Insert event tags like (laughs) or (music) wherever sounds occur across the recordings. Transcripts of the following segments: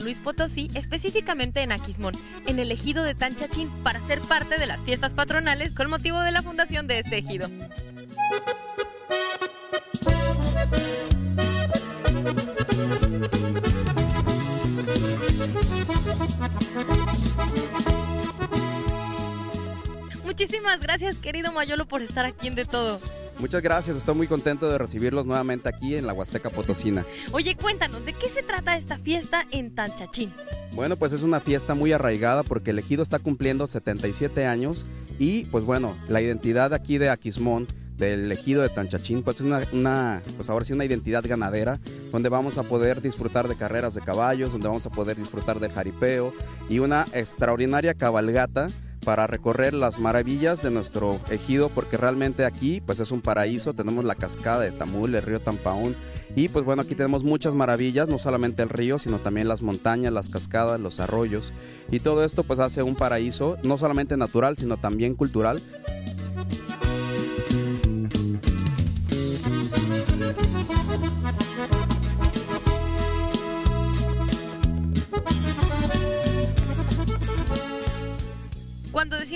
Luis Potosí, específicamente en Aquismón, en el ejido de Tanchachín, para ser parte de las fiestas patronales con motivo de la fundación de este ejido. Muchísimas gracias, querido Mayolo, por estar aquí en De Todo. Muchas gracias, estoy muy contento de recibirlos nuevamente aquí en la Huasteca Potosina. Oye, cuéntanos, ¿de qué se trata esta fiesta en Tanchachín? Bueno, pues es una fiesta muy arraigada porque el ejido está cumpliendo 77 años y pues bueno, la identidad aquí de Aquismón del ejido de Tanchachín, pues es una, una, pues ahora sí una identidad ganadera, donde vamos a poder disfrutar de carreras de caballos, donde vamos a poder disfrutar del jaripeo y una extraordinaria cabalgata para recorrer las maravillas de nuestro ejido, porque realmente aquí pues es un paraíso, tenemos la cascada de Tamul, el río Tampaón, y pues bueno, aquí tenemos muchas maravillas, no solamente el río, sino también las montañas, las cascadas, los arroyos, y todo esto pues hace un paraíso, no solamente natural, sino también cultural.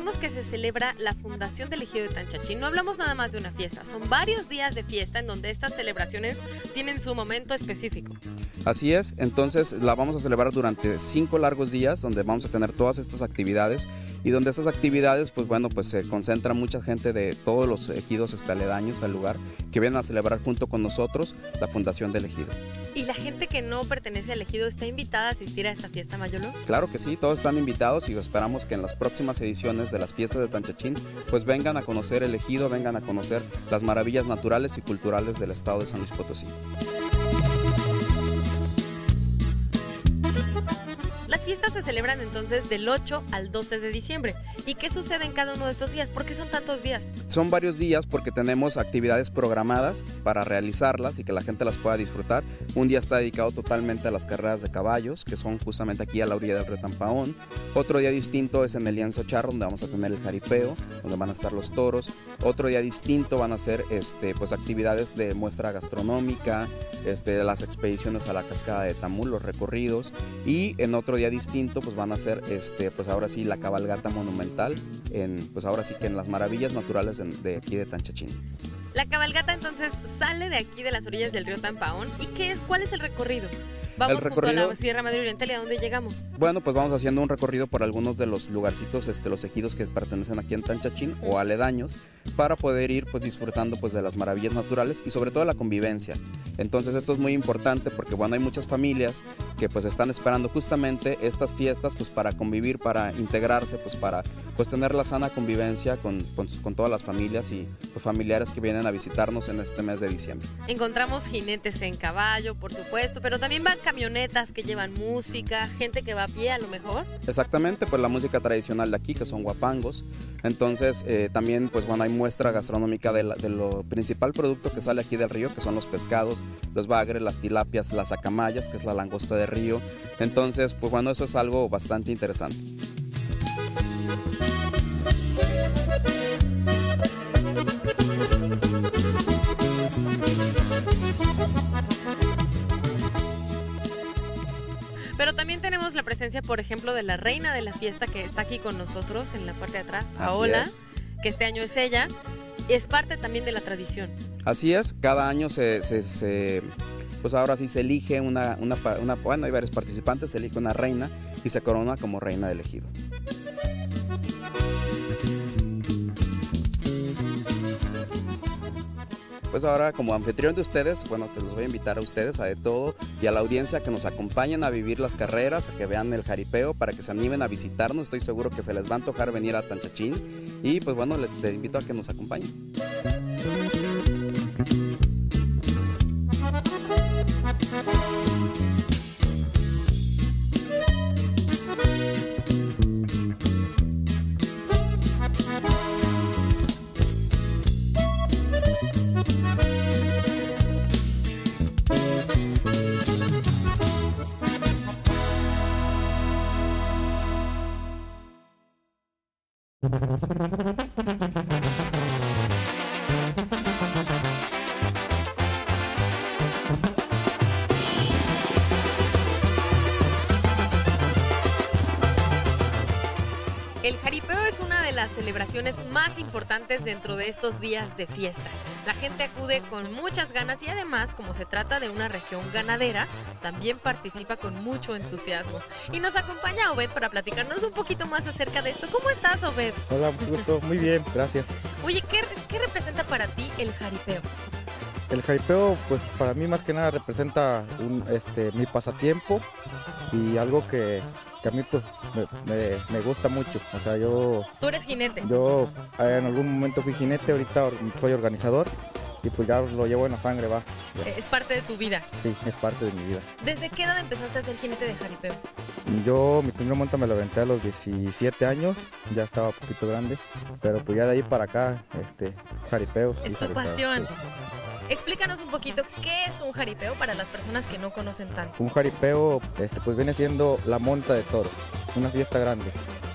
Decimos que se celebra la fundación del ejido de Tanchachín, no hablamos nada más de una fiesta, son varios días de fiesta en donde estas celebraciones tienen su momento específico. Así es, entonces la vamos a celebrar durante cinco largos días donde vamos a tener todas estas actividades y donde estas actividades, pues bueno, pues se concentra mucha gente de todos los ejidos estaledaños al lugar que vienen a celebrar junto con nosotros la fundación del ejido. ¿Y la gente que no pertenece al ejido está invitada a asistir a esta fiesta Mayolo? Claro que sí, todos están invitados y esperamos que en las próximas ediciones de las fiestas de Tanchachín pues vengan a conocer el ejido, vengan a conocer las maravillas naturales y culturales del estado de San Luis Potosí. Las fiestas se celebran entonces del 8 al 12 de diciembre. ¿Y qué sucede en cada uno de estos días? ¿Por qué son tantos días? Son varios días porque tenemos actividades programadas para realizarlas y que la gente las pueda disfrutar. Un día está dedicado totalmente a las carreras de caballos, que son justamente aquí a la orilla del río Tampaón. Otro día distinto es en el Lienzo Charro, donde vamos a tener el jaripeo, donde van a estar los toros. Otro día distinto van a ser este, pues, actividades de muestra gastronómica, este, las expediciones a la cascada de Tamul, los recorridos. Y en otro día distinto pues van a ser este, pues ahora sí la cabalgata monumental, en, pues ahora sí que en las maravillas naturales de, aquí de Tanchachín. La cabalgata entonces sale de aquí de las orillas del río Tampaón. ¿Y qué es? ¿Cuál es el recorrido? Vamos El recorrido- junto a la Sierra Madre Oriental y a dónde llegamos. Bueno, pues vamos haciendo un recorrido por algunos de los lugarcitos, este, los ejidos que pertenecen aquí en Tanchachín o aledaños, para poder ir pues disfrutando pues de las maravillas naturales y sobre todo la convivencia. Entonces esto es muy importante porque bueno, hay muchas familias que pues están esperando justamente estas fiestas pues para convivir, para integrarse, pues para pues tener la sana convivencia con, con, con todas las familias y pues, familiares que vienen a visitarnos en este mes de diciembre. Encontramos jinetes en caballo, por supuesto, pero también van camionetas que llevan música, gente que va a pie a lo mejor. Exactamente, pues la música tradicional de aquí, que son guapangos. Entonces, eh, también, pues bueno, hay muestra gastronómica de, lo principal producto que sale aquí del río, que son los pescados, los bagres, las tilapias, las acamayas, que es la langosta de río. Entonces, pues bueno, eso es algo bastante interesante. Presencia, por ejemplo, de la reina de la fiesta que está aquí con nosotros en la parte de atrás, Paola, es. que este año es ella. Es parte también de la tradición. Así es, cada año se, se- se- pues ahora sí se elige una, una, una- bueno, hay varios participantes, se elige una reina y se corona como reina del ejido. pues ahora como anfitrión de ustedes, bueno, te los voy a invitar a ustedes, a de todo, y a la audiencia que nos acompañen a vivir las carreras, a que vean el jaripeo, para que se animen a visitarnos. Estoy seguro que se les va a antojar venir a Tanchachín. Y pues bueno, les invito a que nos acompañen. Más importantes dentro de estos días de fiesta. La gente acude con muchas ganas y además, como se trata de una región ganadera, también participa con mucho entusiasmo. Y nos acompaña Obed para platicarnos un poquito más acerca de esto. ¿Cómo estás, Obed? Hola, mucho gusto. Muy bien, gracias. Oye, ¿qué, qué representa para ti el jaripeo? El jaripeo, pues para mí más que nada representa un, este, mi pasatiempo y algo que que a mí pues me, gusta mucho. O sea, yo... ¿Tú eres jinete? Yo eh, en algún momento fui jinete, ahorita soy organizador y pues ya lo llevo en la sangre, va. Es parte de tu vida. Sí, es parte de mi vida. ¿Desde qué edad empezaste a ser jinete de jaripeo? Yo mi primer monta me lo aventé a los 17 años, ya estaba un poquito grande, pero pues ya de ahí para acá, este, jaripeo. Es tu pasión. Explícanos un poquito qué es un jaripeo para las personas que no conocen tanto. Un jaripeo este, pues viene siendo la monta de toros, una fiesta grande,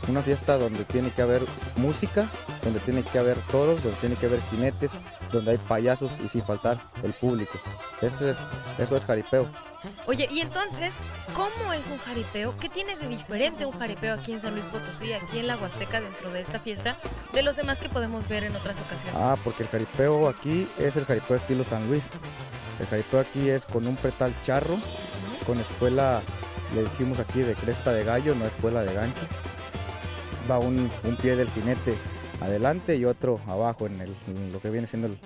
una fiesta donde tiene que haber música, donde tiene que haber toros, donde tiene que haber jinetes, donde hay payasos y sin faltar el público. Es, eso es jaripeo. Oye, y entonces, ¿cómo es un jaripeo? ¿Qué tiene de diferente un jaripeo aquí en San Luis Potosí, aquí en la Huasteca, dentro de esta fiesta, de los demás que podemos ver en otras ocasiones? Ah, porque el jaripeo aquí es el jaripeo estilo San Luis. El jaripeo aquí es con un pretal charro, con espuela, le decimos aquí de cresta de gallo, no espuela de gancho. Va un, pie del jinete adelante y otro abajo en, en lo que viene siendo el,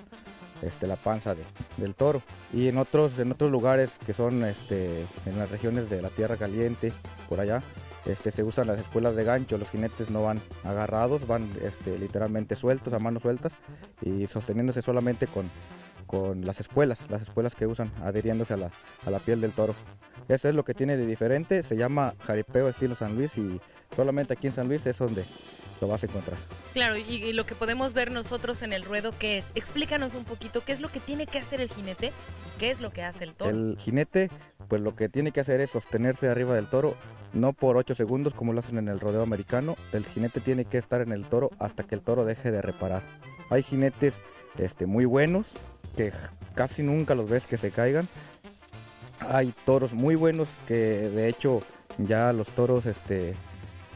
este, la panza del toro. Y en otros, en otros lugares que son este, en las regiones de la Tierra Caliente, por allá, este, se usan las espuelas de gancho, los jinetes no van agarrados, van este, literalmente sueltos, a manos sueltas y sosteniéndose solamente con, con las espuelas, las espuelas que usan adhiriéndose a la, a la piel del toro. Eso es lo que tiene de diferente, se llama jaripeo estilo San Luis y solamente aquí en San Luis es donde lo vas a encontrar. Claro, y, lo que podemos ver nosotros en el ruedo, ¿qué es? Explícanos un poquito, ¿qué es lo que tiene que hacer el jinete? ¿Qué es lo que hace el toro? El jinete, pues lo que tiene que hacer es sostenerse arriba del toro, no por 8 segundos como lo hacen en el rodeo americano. El jinete tiene que estar en el toro hasta que el toro deje de reparar. Hay jinetes este, muy buenos que casi nunca los ves que se caigan. Hay toros muy buenos que de hecho ya los toros este,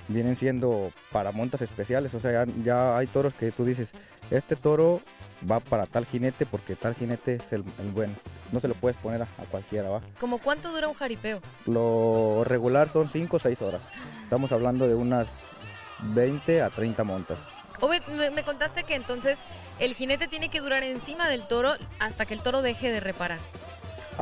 vienen siendo para montas especiales. O sea, ya, hay toros que tú dices, este toro va para tal jinete porque tal jinete es el, bueno. No se lo puedes poner a, cualquiera, ¿va? ¿Cómo cuánto dura un jaripeo? Lo regular son 5 o 6 horas. Estamos hablando de unas 20 a 30 montas. me, me contaste que entonces el jinete tiene que durar encima del toro hasta que el toro deje de reparar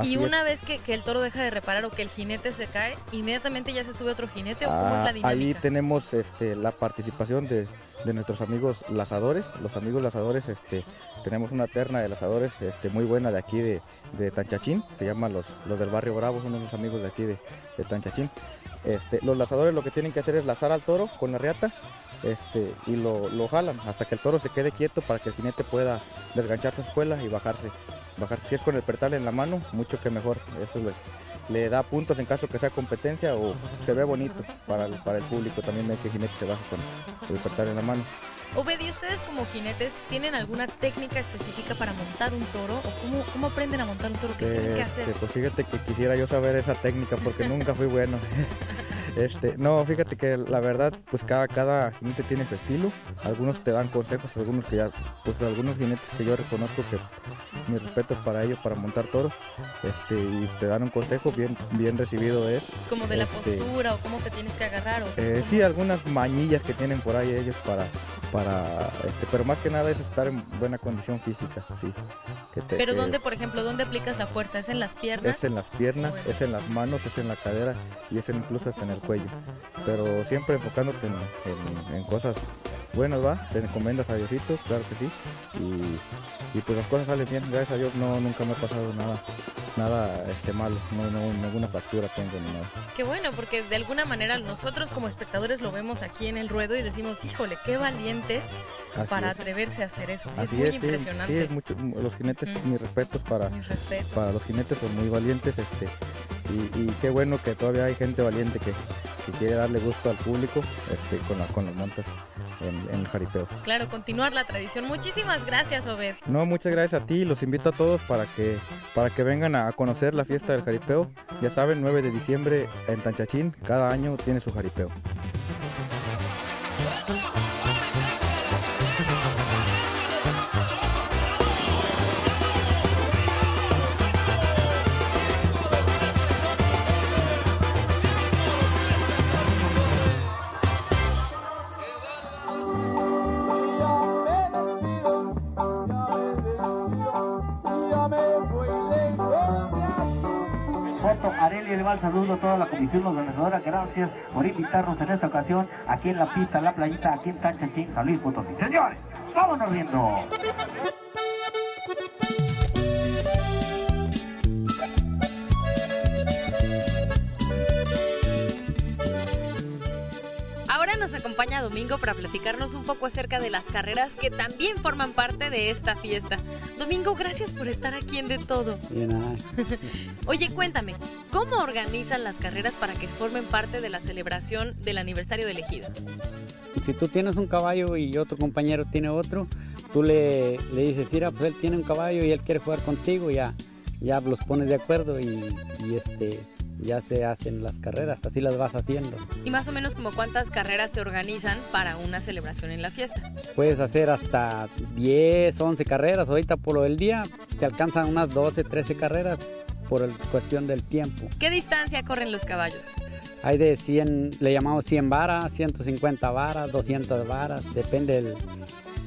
y una vez que, el toro deja de reparar o que el jinete se cae, inmediatamente ya se sube otro jinete o cómo es la ah, dinámica. Ahí tenemos este, la participación de, nuestros amigos lazadores. Los amigos lazadores, este, tenemos una terna de lazadores este, muy buena de aquí de, Tanchachín, se llaman los, los del barrio Bravo, son unos amigos de aquí de, Tanchachín. Este, los lazadores lo que tienen que hacer es lazar al toro con la riata este, y lo, lo, jalan hasta que el toro se quede quieto para que el jinete pueda desganchar su espuela y bajarse bajar. Si es con el pertal en la mano, mucho que mejor. Eso le, da puntos en caso que sea competencia o se ve bonito para el, para el público. También ve que jinete se baja con el pertal en la mano. Obed, ¿y ustedes como jinetes tienen alguna técnica específica para montar un toro? ¿O cómo, cómo aprenden a montar un toro? ¿Qué tienen que hacer? Este, pues fíjate que quisiera yo saber esa técnica porque nunca fui bueno. (laughs) Este, no, fíjate que la verdad, pues cada, cada jinete tiene su estilo. Algunos te dan consejos, algunos que ya, pues algunos jinetes que yo reconozco que mi respeto es para ellos, para montar toros, este, y te dan un consejo bien, bien recibido es. Como de la este, postura o cómo te tienes que agarrar. ¿o? Eh, sí, algunas mañillas que tienen por ahí ellos para, para, este, pero más que nada es estar en buena condición física, sí. pero dónde, por ejemplo, dónde aplicas la fuerza? ¿Es en las piernas? Es en las piernas, es en las manos, es en la cadera y es incluso hasta en el cuello. Pero siempre enfocándote en, cosas buenas, ¿va? Te encomendas a Diositos, claro que sí. Y, pues las cosas salen bien, gracias a Dios no, nunca me ha pasado nada nada este malo, no, no, ninguna fractura tengo ni nada. Qué bueno, porque de alguna manera nosotros como espectadores lo vemos aquí en el ruedo y decimos, híjole, qué valientes para atreverse a hacer eso. es muy impresionante. Sí, los jinetes, mis respetos para, para los jinetes son muy valientes, este, y, qué bueno que todavía hay gente valiente que, quiere darle gusto al público este, con, la, con los montes en, el jaripeo. Claro, continuar la tradición. Muchísimas gracias, Obed. No, muchas gracias a ti. Los invito a todos para que, para que vengan a conocer la fiesta del jaripeo. Ya saben, 9 de diciembre en Tanchachín, cada año tiene su jaripeo. Saludo a toda la comisión organizadora. Gracias por invitarnos en esta ocasión aquí en la pista, la playita, aquí en Tanchachín, San Luis Potosí. Señores, vámonos riendo. Nos acompaña Domingo para platicarnos un poco acerca de las carreras que también forman parte de esta fiesta. Domingo, gracias por estar aquí en De Todo. Y nada, (laughs) Oye, cuéntame, ¿cómo organizan las carreras para que formen parte de la celebración del aniversario del ejido? si tú tienes un caballo y otro compañero tiene otro, tú le, le dices, mira, pues él tiene un caballo y él quiere jugar contigo, ya, ya los pones de acuerdo y, y, este, ya se hacen las carreras, así las vas haciendo. Y más o menos como cuántas carreras se organizan para una celebración en la fiesta. Puedes hacer hasta 10, 11 carreras, ahorita por lo del día te alcanzan unas 12, 13 carreras por el- cuestión del tiempo. ¿Qué distancia corren los caballos? Hay de 100, le llamamos 100 varas, 150 varas, 200 varas, depende del,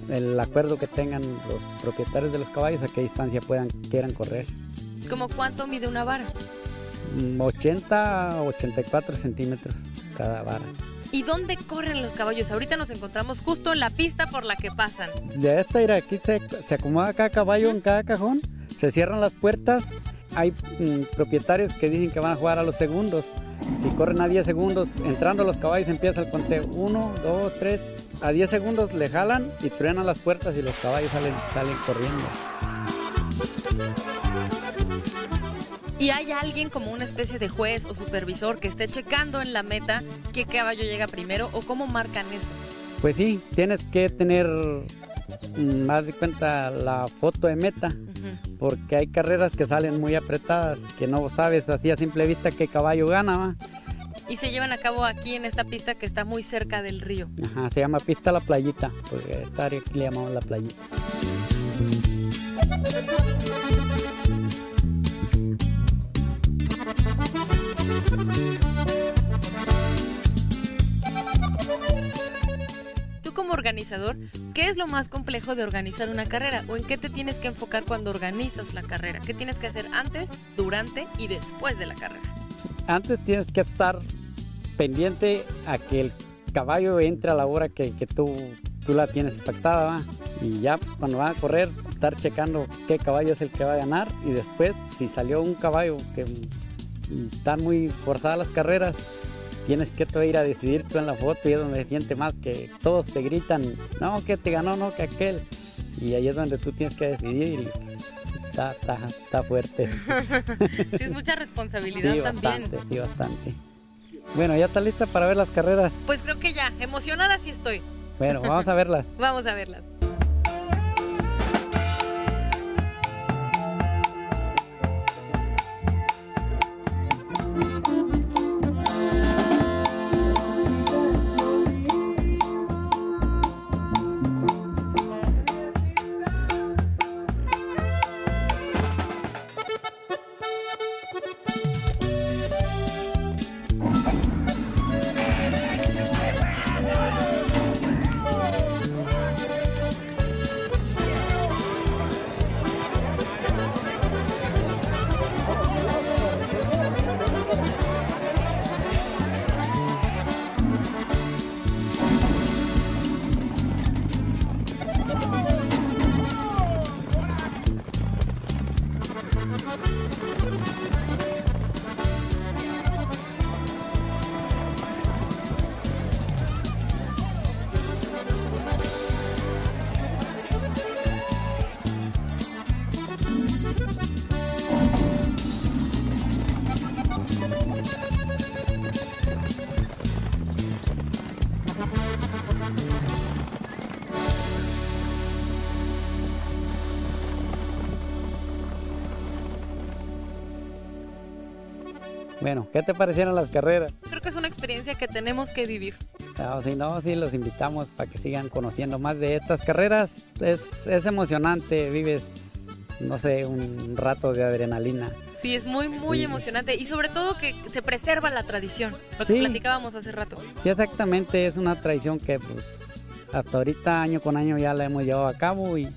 del acuerdo que tengan los propietarios de los caballos a qué distancia puedan, quieran correr. ¿Como cuánto mide una vara? Mm, 80 a 84 centímetros cada vara. ¿Y dónde corren los caballos? Ahorita nos encontramos justo en la pista por la que pasan. De esta, mira, aquí se, se acomoda cada caballo en cada cajón, se cierran las puertas, hay mm, propietarios que dicen que van a jugar a los segundos. Si corren a 10 segundos, entrando los caballos empieza el conteo. 1, 2, 3, a 10 segundos le jalan y truenan las puertas y los caballos salen, salen corriendo. ¿Y hay alguien como una especie de juez o supervisor que esté checando en la meta qué caballo llega primero o cómo marcan eso? Pues sí, tienes que tener mm, más de cuenta la foto de meta, porque hay carreras que salen muy apretadas, que no sabes así a simple vista qué caballo gana. ¿va? Y se llevan a cabo aquí en esta pista que está muy cerca del río. Ajá, se llama pista la playita, porque esta área aquí le llamamos la playita. Organizador, ¿qué es lo más complejo de organizar una carrera? ¿O en qué te tienes que enfocar cuando organizas la carrera? ¿Qué tienes que hacer antes, durante y después de la carrera? Antes tienes que estar pendiente a que el caballo entre a la hora que, tú, tú la tienes pactada, ¿va? y ya cuando van a correr, estar checando qué caballo es el que va a ganar, y después, si salió un caballo que mm, están muy forzadas las carreras, tienes que tú ir a decidir tú en la foto y es donde se siente más que todos te gritan, no, que te ganó, no, que aquel, y ahí es donde tú tienes que decidir y está, está, está fuerte. (laughs) Sí, es mucha responsabilidad Sí, también. bastante, sí, bastante. Bueno, ¿ya está lista para ver las carreras? Pues creo que ya, emocionada sí estoy. Bueno, vamos a verlas. (laughs) Vamos a verlas. Bueno, ¿qué te parecieron las carreras? Creo que es una experiencia que tenemos que vivir. No, si no, sí los invitamos para que sigan conociendo más de estas carreras. Es, es emocionante, vives, no sé, un rato de adrenalina. Sí, es muy, muy Sí. emocionante y sobre todo que se preserva la tradición, lo que Sí. platicábamos hace rato. Sí, exactamente, es una tradición que pues hasta ahorita año con año ya la hemos llevado a cabo y,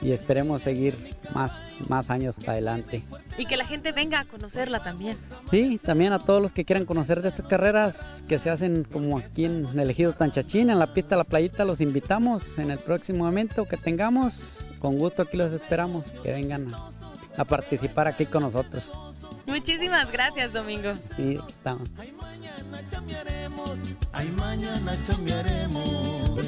y esperemos seguir más, más años adelante. Y que la gente venga a conocerla también. Sí, también a todos los que quieran conocer de estas carreras que se hacen como aquí en el Ejido Tanchachín, en la pista de la playita, los invitamos en el próximo evento que tengamos. Con gusto aquí los esperamos, que vengan a, a participar aquí con nosotros. Muchísimas gracias, Domingo. Sí, estamos. Ay, mañana chambearemos, ay, mañana chambearemos.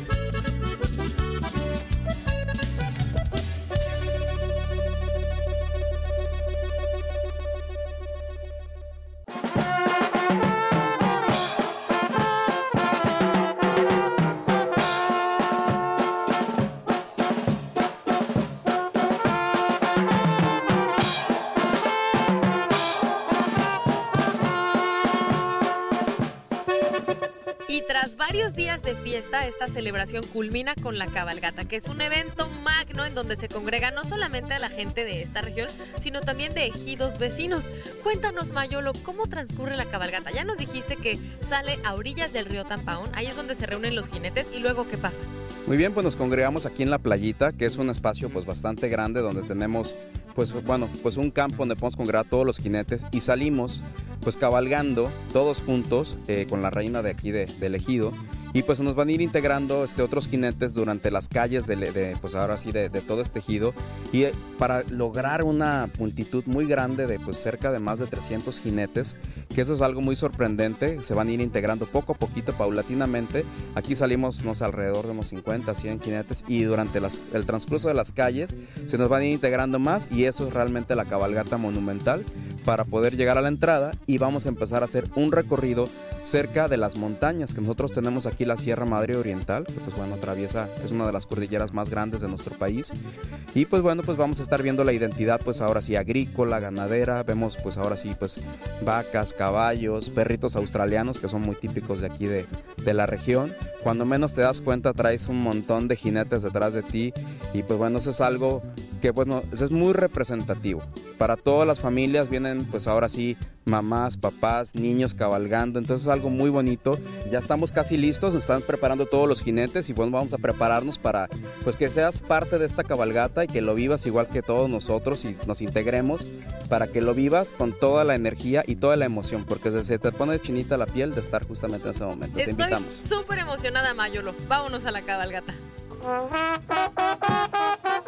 Y tras varios días de fiesta, esta celebración culmina con la cabalgata, que es un evento magno en donde se congrega no solamente a la gente de esta región, sino también de ejidos vecinos. Cuéntanos, Mayolo, ¿cómo transcurre la cabalgata? Ya nos dijiste que sale a orillas del río Tampaón, ahí es donde se reúnen los jinetes, y luego, ¿qué pasa? Muy bien, pues nos congregamos aquí en la playita, que es un espacio pues bastante grande donde tenemos pues bueno, pues un campo donde podemos congregar todos los jinetes y salimos pues cabalgando todos juntos eh, con la reina de aquí de, del y pues nos van a ir integrando este, otros jinetes durante las calles de, pues ahora sí de, todo este ejido. Y eh, para lograr una multitud muy grande de pues cerca de más de 300 jinetes que eso es algo muy sorprendente se van a ir integrando poco a poquito paulatinamente. Aquí salimos no sé, alrededor de unos 50 100 jinetes y durante el transcurso de las calles se nos van a ir integrando más y eso es realmente la cabalgata monumental para poder llegar a la entrada y vamos a empezar a hacer un recorrido cerca de las montañas que nosotros tenemos aquí la Sierra Madre Oriental, que pues bueno, atraviesa, es una de las cordilleras más grandes de nuestro país. Y pues bueno, pues vamos a estar viendo la identidad pues ahora sí agrícola, ganadera, vemos pues ahora sí pues vacas, caballos, perritos australianos que son muy típicos de aquí de, de la región. Cuando menos te das cuenta traes un montón de jinetes detrás de ti y pues bueno, eso es algo que bueno, eso es muy representativo. Para todas las familias vienen pues ahora sí mamás, papás, niños cabalgando, entonces es algo muy bonito. Ya estamos casi listos, están preparando todos los jinetes y bueno, vamos a prepararnos para pues que seas parte de esta cabalgata y que lo vivas igual que todos nosotros y nos integremos para que lo vivas con toda la energía y toda la emoción, porque se te pone chinita la piel de estar justamente en ese momento. Estoy te invitamos. súper emocionada, Mayolo. Vámonos a la cabalgata. (laughs)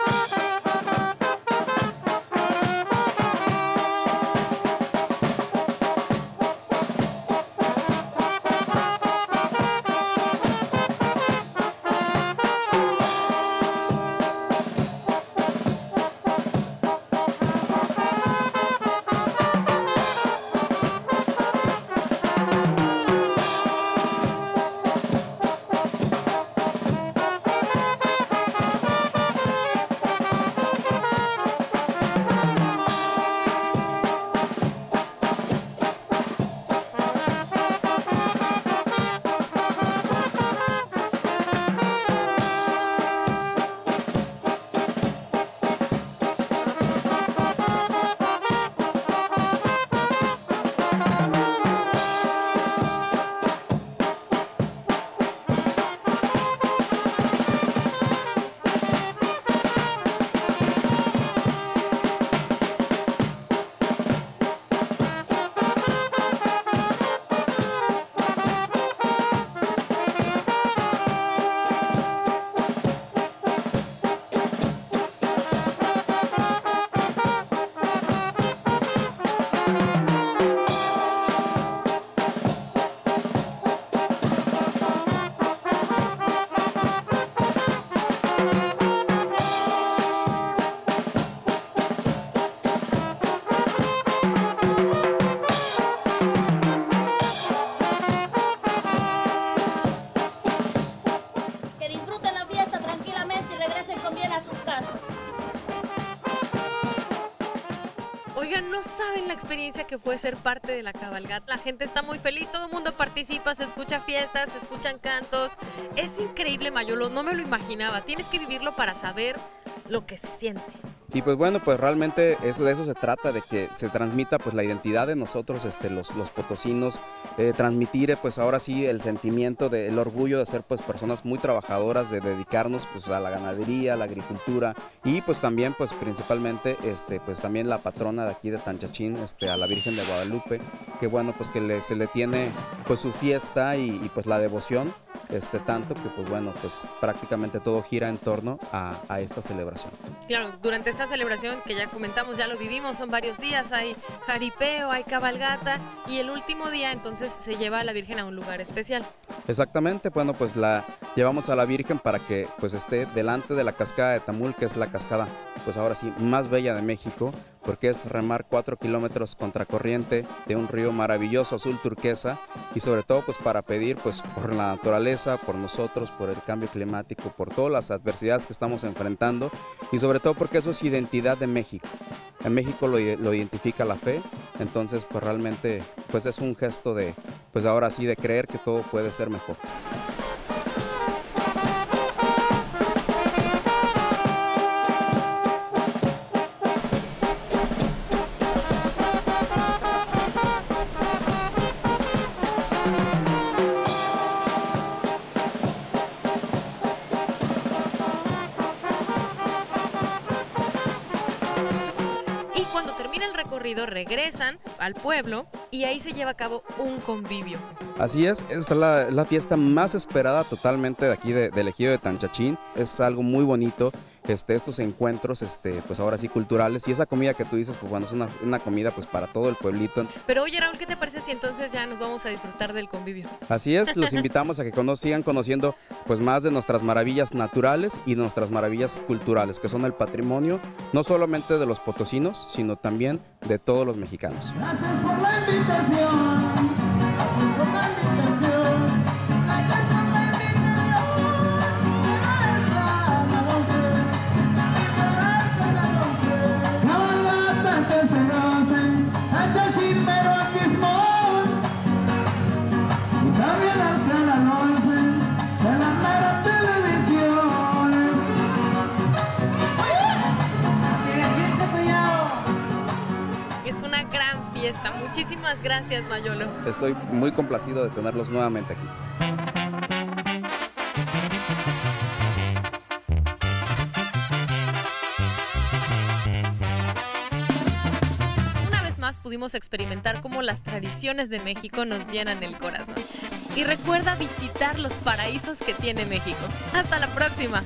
parte de la cabalgata. La gente está muy feliz, todo el mundo participa, se escucha fiestas, se escuchan cantos. Es increíble, Mayolo, no me lo imaginaba. Tienes que vivirlo para saber lo que se siente. Y pues bueno, pues realmente eso, de eso se trata, de que se transmita pues la identidad de nosotros, este, los, los potosinos, eh, transmitir eh, pues ahora sí el sentimiento, de, el orgullo de ser pues personas muy trabajadoras, de dedicarnos pues a la ganadería, a la agricultura y pues también pues principalmente este, pues también la patrona de aquí de Tanchachín, este, a la Virgen de Guadalupe, que bueno pues que le- se le tiene pues su fiesta y, y, pues la devoción, este, tanto que pues bueno pues prácticamente todo gira en torno a, a esta celebración. Claro, durante esta celebración que ya comentamos, ya lo vivimos, son varios días, hay jaripeo, hay cabalgata y el último día entonces se lleva a la Virgen a un lugar especial. Exactamente, bueno, pues la llevamos a la Virgen para que pues esté delante de la cascada de Tamul, que es la cascada, pues ahora sí, más bella de México, porque es remar 4 kilómetros contracorriente de un río maravilloso azul turquesa y sobre todo pues para pedir pues por la naturaleza, por nosotros, por el cambio climático, por todas las adversidades que estamos enfrentando y sobre todo porque eso es identidad de México. En México lo, identifica la fe, entonces pues realmente pues es un gesto de pues ahora sí de creer que todo puede ser mejor. Termina el recorrido regresan al pueblo y ahí se lleva a cabo un convivio. Así es, esta es la, fiesta más esperada totalmente de aquí de- del ejido de Tanchachín. Es algo muy bonito, este, estos encuentros, este, pues ahora sí culturales. Y esa comida que tú dices, pues bueno, es una, una comida pues para todo el pueblito. Pero oye Raúl, ¿qué te parece si entonces ya nos vamos a disfrutar del convivio? Así es, los (laughs) invitamos a que cono- sigan conociendo pues más de nuestras maravillas naturales y de nuestras maravillas culturales, que son el patrimonio no solamente de los potosinos, sino también de todos los mexicanos. Gracias por la invitación. Por la invitación. Fiesta. Muchísimas gracias, Mayolo. Estoy muy complacido de tenerlos nuevamente aquí. Una vez más pudimos experimentar cómo las tradiciones de México nos llenan el corazón. Y recuerda visitar los paraísos que tiene México. Hasta la próxima.